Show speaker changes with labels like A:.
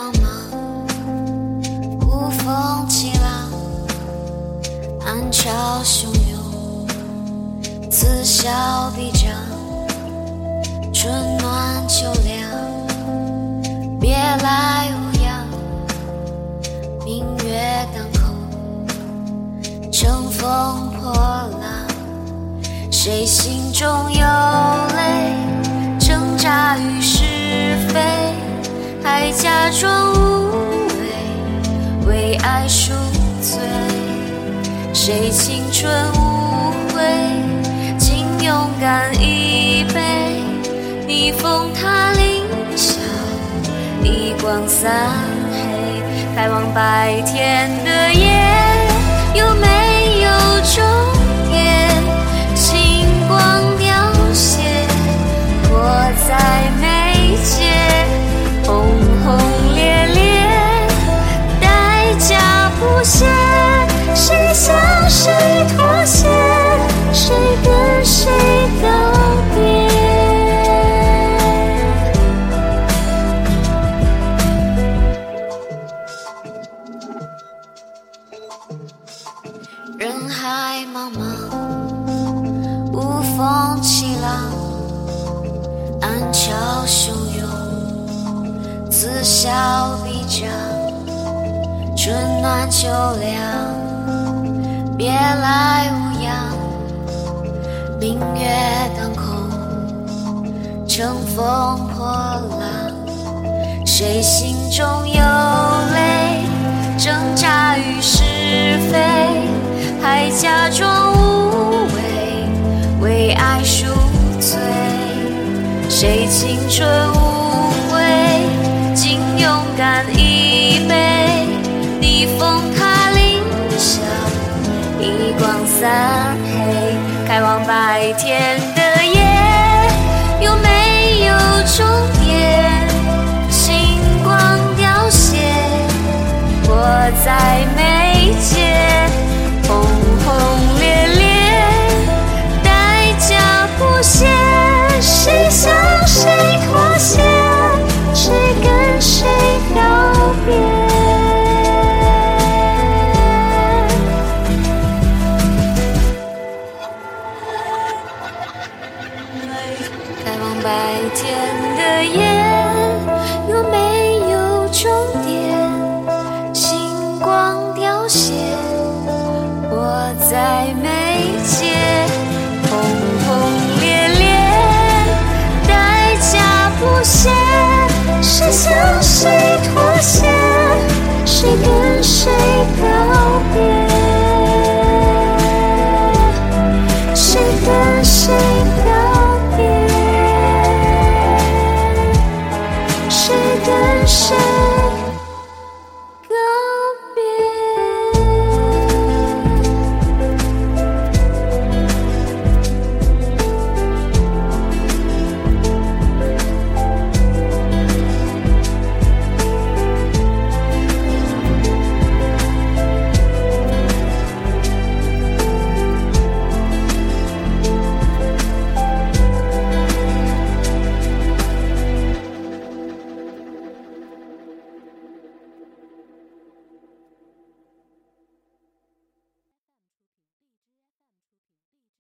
A: 茫茫无风起浪暗潮汹涌此消彼长春暖秋凉别来无恙明月当空乘风破浪谁心中有？醉。谁青春无悔，竟勇敢一杯，逆风踏凌霄，一光散黑，开往白天的夜，有没风起浪，暗潮汹涌，此消彼长，春暖秋凉，别来无恙，明月当空，乘风破浪，谁心中有泪，挣扎于青春无悔，敬勇敢一杯，逆风踏凌霄，一光三黑，开往白天。白天的夜。